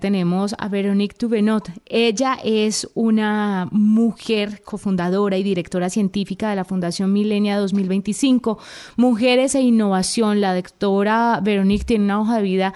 Tenemos a Veronique Tuvenot. Ella es una mujer cofundadora y directora científica de la Fundación Milenia 2025, Mujeres e Innovación. La doctora Veronique tiene una hoja de vida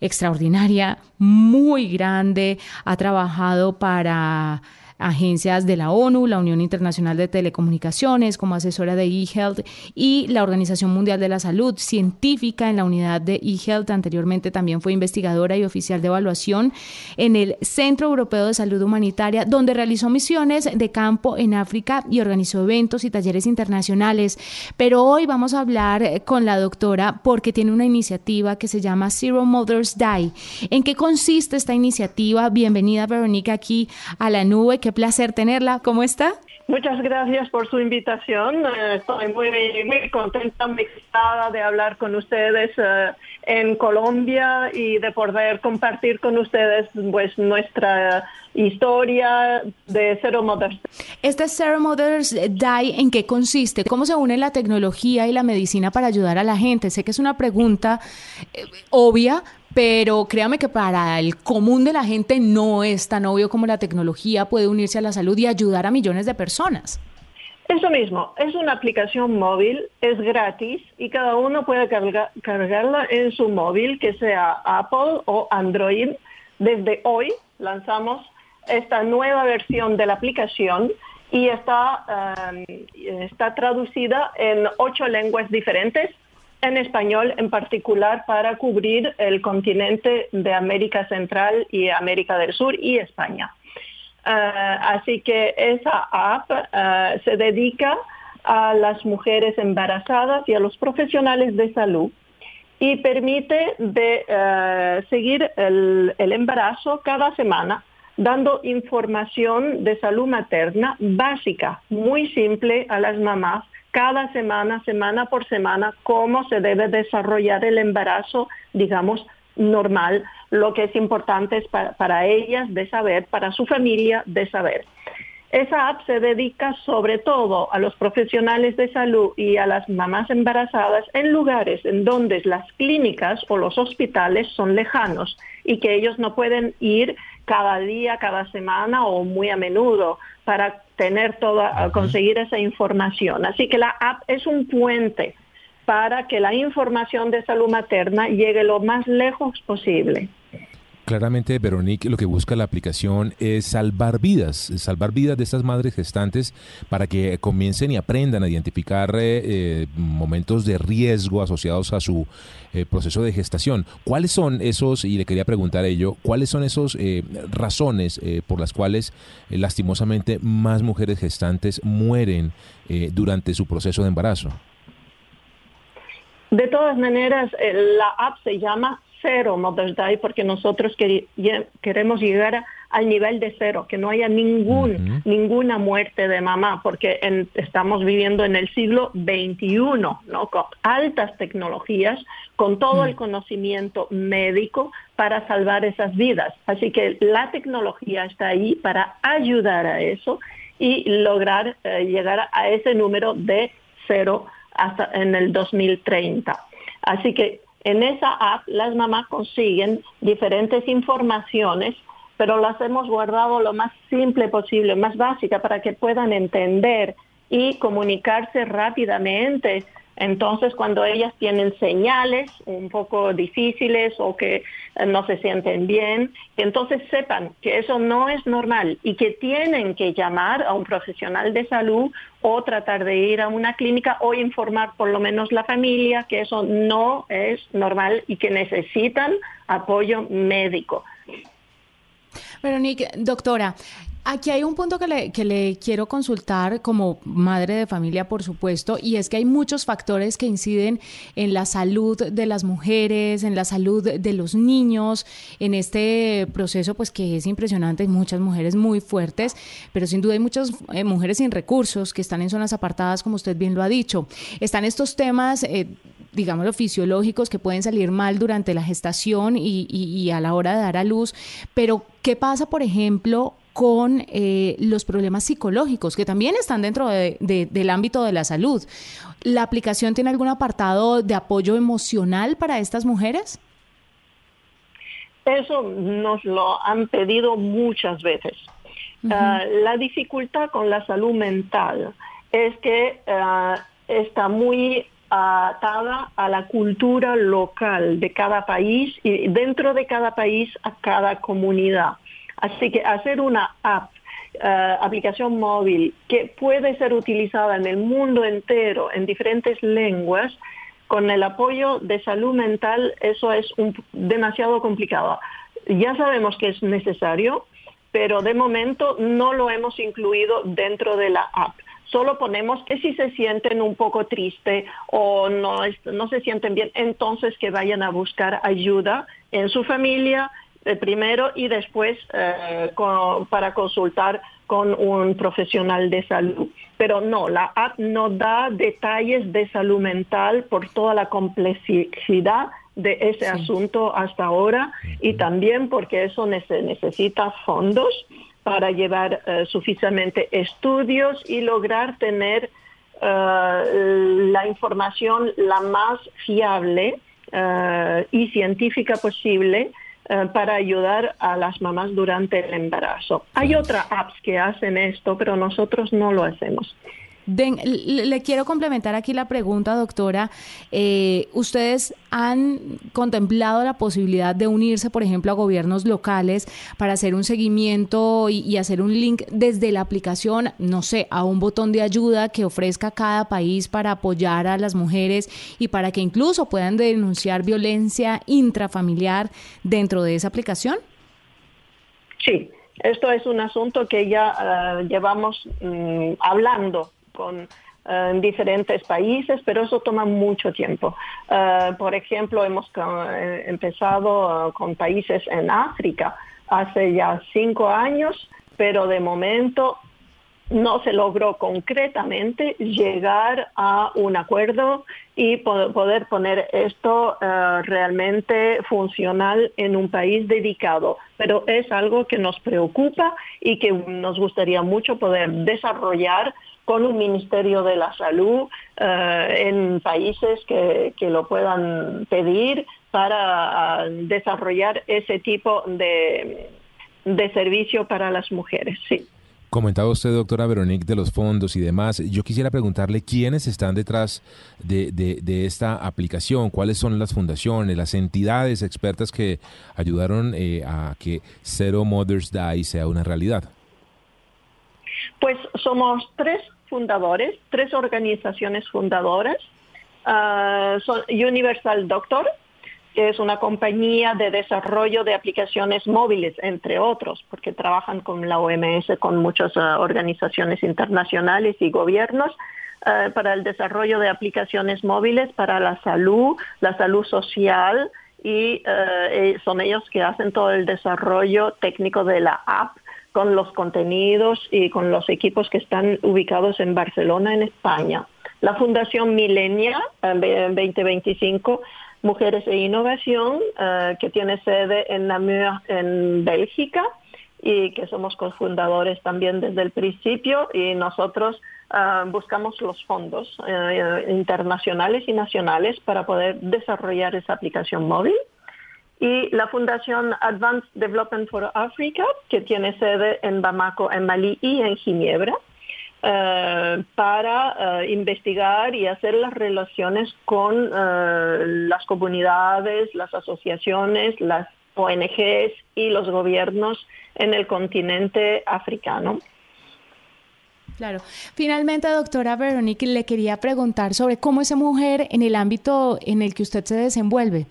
extraordinaria, muy grande, ha trabajado para agencias de la ONU, la Unión Internacional de Telecomunicaciones, como asesora de eHealth y la Organización Mundial de la Salud, científica en la unidad de eHealth. Anteriormente también fue investigadora y oficial de evaluación en el Centro Europeo de Salud Humanitaria, donde realizó misiones de campo en África y organizó eventos y talleres internacionales. Pero hoy vamos a hablar con la doctora porque tiene una iniciativa que se llama Zero Mothers Die. ¿En qué consiste esta iniciativa? Bienvenida, Verónica, aquí a la nube qué placer tenerla. ¿Cómo está? Muchas gracias por su invitación. Eh, estoy muy, muy contenta, muy excitada de hablar con ustedes eh, en Colombia y de poder compartir con ustedes pues, nuestra historia de Zero Mothers. ¿Este Zero Mothers Die en qué consiste? ¿Cómo se une la tecnología y la medicina para ayudar a la gente? Sé que es una pregunta eh, obvia, pero créame que para el común de la gente no es tan obvio como la tecnología puede unirse a la salud y ayudar a millones de personas. Eso mismo, es una aplicación móvil, es gratis y cada uno puede cargarla en su móvil, que sea Apple o Android. Desde hoy lanzamos esta nueva versión de la aplicación y está, um, está traducida en ocho lenguas diferentes en español en particular para cubrir el continente de América Central y América del Sur y España. Ah, así que esa app ah, se dedica a las mujeres embarazadas y a los profesionales de salud y permite de, ah, seguir el embarazo cada semana dando información de salud materna básica, muy simple a las mamás cada semana, semana por semana, cómo se debe desarrollar el embarazo, digamos, normal, lo que es importante es para, para ellas de saber, para su familia de saber. Esa app se dedica sobre todo a los profesionales de salud y a las mamás embarazadas en lugares en donde las clínicas o los hospitales son lejanos y que ellos no pueden ir cada día, cada semana o muy a menudo para tener toda, conseguir esa información. Así que la app es un puente para que la información de salud materna llegue lo más lejos posible. Claramente, Veronique, lo que busca la aplicación es salvar vidas, salvar vidas de estas madres gestantes para que comiencen y aprendan a identificar eh, eh, momentos de riesgo asociados a su eh, proceso de gestación. ¿Cuáles son esos, y le quería preguntar ello, cuáles son esas razones por las cuales lastimosamente más mujeres gestantes mueren durante su proceso de embarazo? De todas maneras, la app se llama cero Mother's Day porque nosotros queremos llegar al nivel de cero, que no haya ningún, ninguna muerte de mamá, porque estamos viviendo en el siglo XXI, ¿no? con altas tecnologías, con todo el conocimiento médico para salvar esas vidas. Así que la tecnología está ahí para ayudar a eso y lograr eh, llegar a ese número de cero hasta en el 2030. Así que en esa app las mamás consiguen diferentes informaciones, pero las hemos guardado lo más simple posible, más básica, para que puedan entender y comunicarse rápidamente entonces, cuando ellas tienen señales un poco difíciles o que eh, no se sienten bien, entonces sepan que eso no es normal y que tienen que llamar a un profesional de salud o tratar de ir a una clínica o informar por lo menos la familia que eso no es normal y que necesitan apoyo médico. Pero Nick, doctora, Aquí hay un punto que le, que le, quiero consultar como madre de familia, por supuesto, y es que hay muchos factores que inciden en la salud de las mujeres, en la salud de los niños, en este proceso pues que es impresionante, hay muchas mujeres muy fuertes, pero sin duda hay muchas eh, mujeres sin recursos que están en zonas apartadas, como usted bien lo ha dicho. Están estos temas... Eh, digámoslo, fisiológicos que pueden salir mal durante la gestación y, y, a la hora de dar a luz. Pero, ¿qué pasa, por ejemplo, con eh, los problemas psicológicos que también están dentro de, del ámbito de la salud? ¿La aplicación tiene algún apartado de apoyo emocional para estas mujeres? Eso nos lo han pedido muchas veces. Ah, la dificultad con la salud mental es que ah, está muy atada a la cultura local de cada país y dentro de cada país a cada comunidad. Así que hacer una app, eh, aplicación móvil que puede ser utilizada en el mundo entero en diferentes lenguas, con el apoyo de salud mental, eso es demasiado complicado. Ya sabemos que es necesario, pero de momento no lo hemos incluido dentro de la app solo ponemos que si se sienten un poco tristes o no, no se sienten bien, entonces que vayan a buscar ayuda en su familia eh, primero y después eh, para consultar con un profesional de salud. Pero no, la app no da detalles de salud mental por toda la complejidad de ese asunto hasta ahora y también porque eso necesita fondos para llevar eh, suficientemente estudios y lograr tener eh, la información la más fiable eh, y científica posible para ayudar a las mamás durante el embarazo. Hay otras apps que hacen esto, pero nosotros no lo hacemos le quiero complementar aquí la pregunta, doctora. Eh, ¿Ustedes han contemplado la posibilidad de unirse, por ejemplo, a gobiernos locales para hacer un seguimiento y, hacer un link desde la aplicación, no sé, a un botón de ayuda que ofrezca cada país para apoyar a las mujeres y para que incluso puedan denunciar violencia intrafamiliar dentro de esa aplicación? Sí, esto es un asunto que ya ah, llevamos mm, hablando con eh, en diferentes países, pero eso toma mucho tiempo. Eh, por ejemplo, hemos eh, empezado con países en África hace ya cinco años, pero de momento no se logró concretamente llegar a un acuerdo y poder poner esto realmente funcional en un país dedicado. Pero es algo que nos preocupa y que nos gustaría mucho poder desarrollar con un Ministerio de la Salud eh, en países que, lo puedan pedir para desarrollar ese tipo de, de servicio para las mujeres. Sí. Comentaba usted, doctora Veronique, de los fondos y demás. Yo quisiera preguntarle quiénes están detrás de, de, esta aplicación, cuáles son las fundaciones, las entidades expertas que ayudaron eh, a que Zero Mothers Die sea una realidad. Pues somos tres fundadores, tres organizaciones fundadoras. Ah, son Universal Doctor, que es una compañía de desarrollo de aplicaciones móviles, entre otros, porque trabajan con la OMS, con muchas ah, organizaciones internacionales y gobiernos ah, para el desarrollo de aplicaciones móviles para la salud, la salud social, y eh, son ellos que hacen todo el desarrollo técnico de la app con los contenidos y con los equipos que están ubicados en Barcelona, en España. La Fundación Milenia 2025 Mujeres e Innovación, eh, que tiene sede en Namur, en Bélgica, y que somos cofundadores también desde el principio, y nosotros eh, buscamos los fondos eh, internacionales y nacionales para poder desarrollar esa aplicación móvil y la Fundación Advanced Development for Africa, que tiene sede en Bamako, en Malí y en Ginebra, eh, para eh, investigar y hacer las relaciones con eh, las comunidades, las asociaciones, las ONGs y los gobiernos en el continente africano. Claro. Finalmente, doctora Veronique, le quería preguntar sobre cómo esa mujer en el ámbito en el que usted se desenvuelve,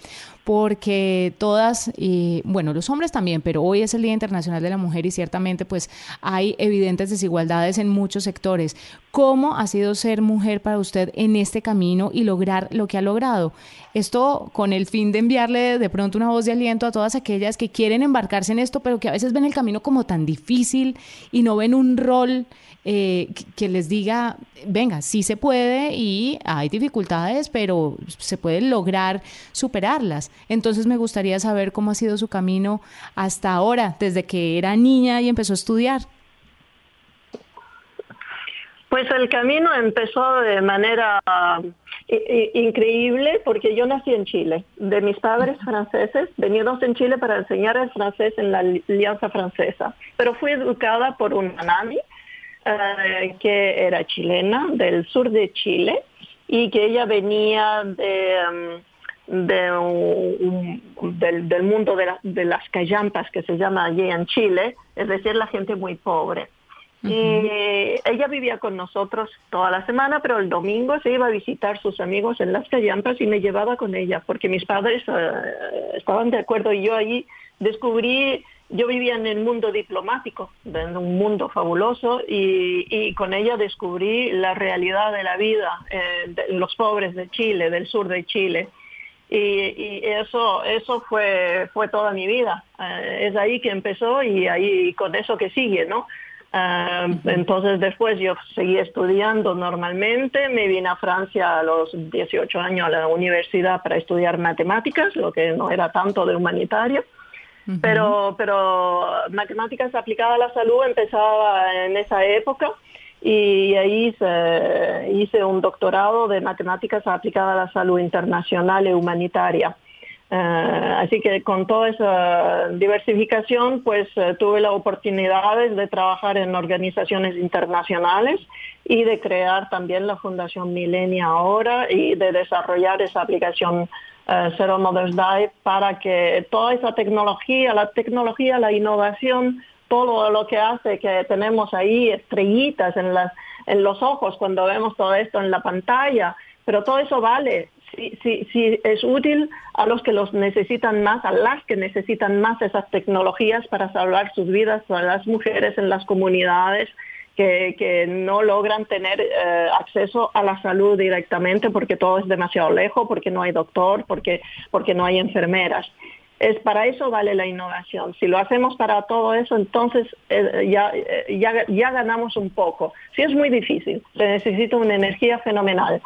porque todas, y bueno, los hombres también, pero hoy es el Día Internacional de la Mujer y ciertamente pues hay evidentes desigualdades en muchos sectores. ¿Cómo ha sido ser mujer para usted en este camino y lograr lo que ha logrado? Esto con el fin de enviarle de pronto una voz de aliento a todas aquellas que quieren embarcarse en esto, pero que a veces ven el camino como tan difícil y no ven un rol eh, que les diga, venga, sí se puede y hay dificultades, pero se puede lograr superarlas. Entonces me gustaría saber cómo ha sido su camino hasta ahora, desde que era niña y empezó a estudiar. Pues el camino empezó de manera increíble porque yo nací en Chile, de mis padres franceses, venidos en Chile para enseñar el francés en la Alianza Francesa, pero fui educada por una nani eh, que era chilena, del sur de Chile, y que ella venía de, um, del, mundo de, las callampas, que se llama allí en Chile, es decir, la gente muy pobre. Y ella vivía con nosotros toda la semana, pero el domingo se iba a visitar sus amigos en las callampas y me llevaba con ella, porque mis padres eh, estaban de acuerdo y yo allí descubrí yo vivía en el mundo diplomático, en un mundo fabuloso, y, con ella descubrí la realidad de la vida eh, de los pobres de Chile, del sur de Chile. Y, eso, eso fue, fue toda mi vida. Eh, es ahí que empezó y ahí con eso que sigue, ¿no? Entonces después yo seguí estudiando normalmente, me vine a Francia a los 18 años a la universidad para estudiar matemáticas, lo que no era tanto de humanitario. Pero, pero matemáticas aplicadas a la salud empezaba en esa época y ahí hice, hice un doctorado de matemáticas aplicadas a la salud internacional y humanitaria. Eh, así que con toda esa diversificación, pues eh, tuve la oportunidad de trabajar en organizaciones internacionales y de crear también la Fundación Milenia ahora y de desarrollar esa aplicación uh, Zero Mother's Day para que toda esa tecnología, la tecnología, la innovación, todo lo que hace que tenemos ahí estrellitas en, las, en los ojos cuando vemos todo esto en la pantalla, pero todo eso vale. Si, si, si es útil a los que los necesitan más, a las que necesitan más esas tecnologías para salvar sus vidas, a las mujeres en las comunidades, que, no logran tener eh, acceso a la salud directamente porque todo es demasiado lejos, porque no hay doctor, porque, porque no hay enfermeras. Es para eso vale la innovación. Si lo hacemos para todo eso, entonces eh, ya, eh, ya, ya, ganamos un poco. Si es muy difícil, se necesita una energía fenomenal.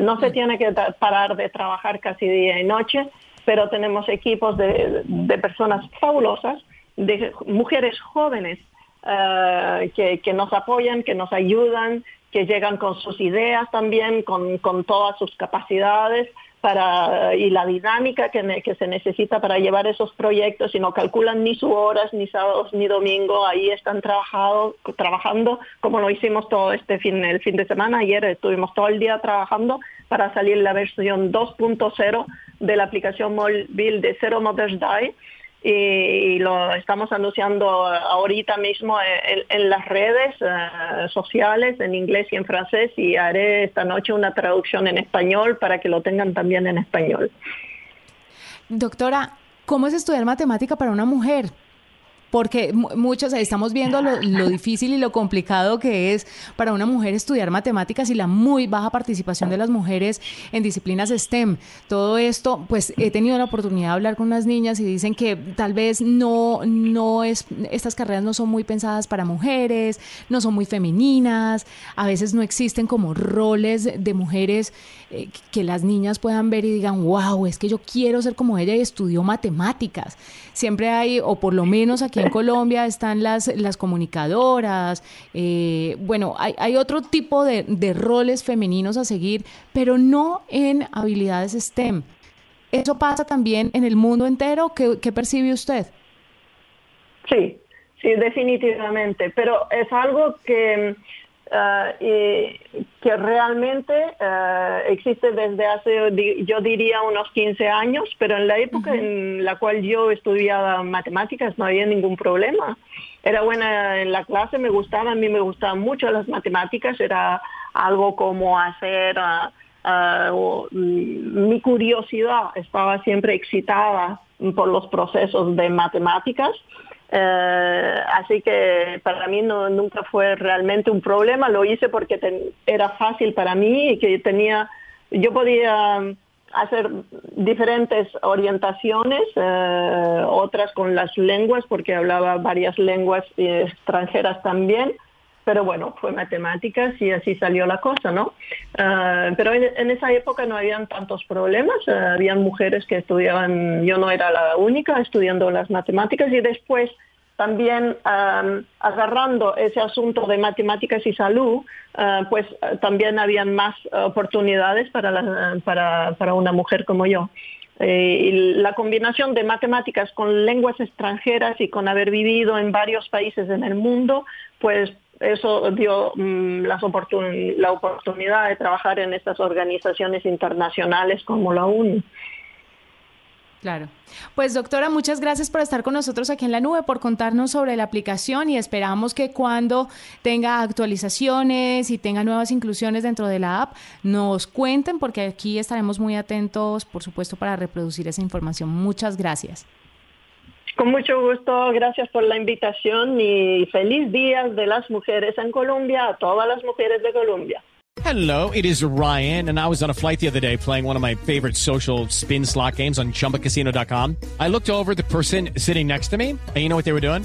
No se tiene que parar de trabajar casi día y noche, pero tenemos equipos de, de personas fabulosas, de mujeres jóvenes eh, que, nos apoyan, que nos ayudan, que llegan con sus ideas también, con, todas sus capacidades para, y la dinámica que, que, se necesita para llevar esos proyectos y no calculan ni sus horas, ni sábados, ni domingo, ahí están trabajado, trabajando como lo hicimos todo este fin, el fin de semana, ayer estuvimos todo el día trabajando para salir la versión 2.0 de la aplicación móvil de Zero Mothers Die y, lo estamos anunciando ahorita mismo en, las redes eh, sociales en inglés y en francés y haré esta noche una traducción en español para que lo tengan también en español. Doctora, ¿cómo es estudiar matemática para una mujer? Porque muchos estamos viendo lo, difícil y lo complicado que es para una mujer estudiar matemáticas y la muy baja participación de las mujeres en disciplinas STEM. Todo esto, pues he tenido la oportunidad de hablar con unas niñas y dicen que tal vez no, no es, estas carreras no son muy pensadas para mujeres, no son muy femeninas, a veces no existen como roles de mujeres eh, que las niñas puedan ver y digan, wow, es que yo quiero ser como ella y estudió matemáticas. Siempre hay, o por lo menos aquí en Colombia están las, las comunicadoras, eh, bueno, hay, hay, otro tipo de, de roles femeninos a seguir, pero no en habilidades STEM. ¿Eso pasa también en el mundo entero? ¿Qué, qué percibe usted? Sí, sí, definitivamente, pero es algo que Uh, y que realmente uh, existe desde hace, yo diría, unos 15 años, pero en la época en la cual yo estudiaba matemáticas no había ningún problema. Era buena en la clase, me gustaba, a mí me gustaban mucho las matemáticas, era algo como hacer... Uh, ah, mm, mi curiosidad estaba siempre excitada por los procesos de matemáticas. Eh, así que para mí no, nunca fue realmente un problema, lo hice porque era fácil para mí y que tenía, yo podía hacer diferentes orientaciones, eh, otras con las lenguas, porque hablaba varias lenguas extranjeras también, pero bueno, fue matemáticas y así salió la cosa, ¿no? Eh, pero en, esa época no habían tantos problemas, uh, habían mujeres que estudiaban, yo no era la única estudiando las matemáticas y después también agarrando ese asunto de matemáticas y salud, uh, pues también habían más oportunidades para, para, para una mujer como yo. Eh, y la combinación de matemáticas con lenguas extranjeras y con haber vivido en varios países en el mundo, pues eso dio mm, la oportunidad de trabajar en estas organizaciones internacionales como la ONU. Claro. Pues doctora, muchas gracias por estar con nosotros aquí en la nube, por contarnos sobre la aplicación y esperamos que cuando tenga actualizaciones y tenga nuevas inclusiones dentro de la app, nos cuenten porque aquí estaremos muy atentos, por supuesto, para reproducir esa información. Muchas gracias. Con mucho gusto, gracias por la invitación y feliz día de las mujeres en Colombia a todas las mujeres de Colombia. Hello, it is Ryan, and I was on a flight the other day playing one of my favorite social spin slot games on chumbacasino.com. I looked over the person sitting next to me, and you know what they were doing?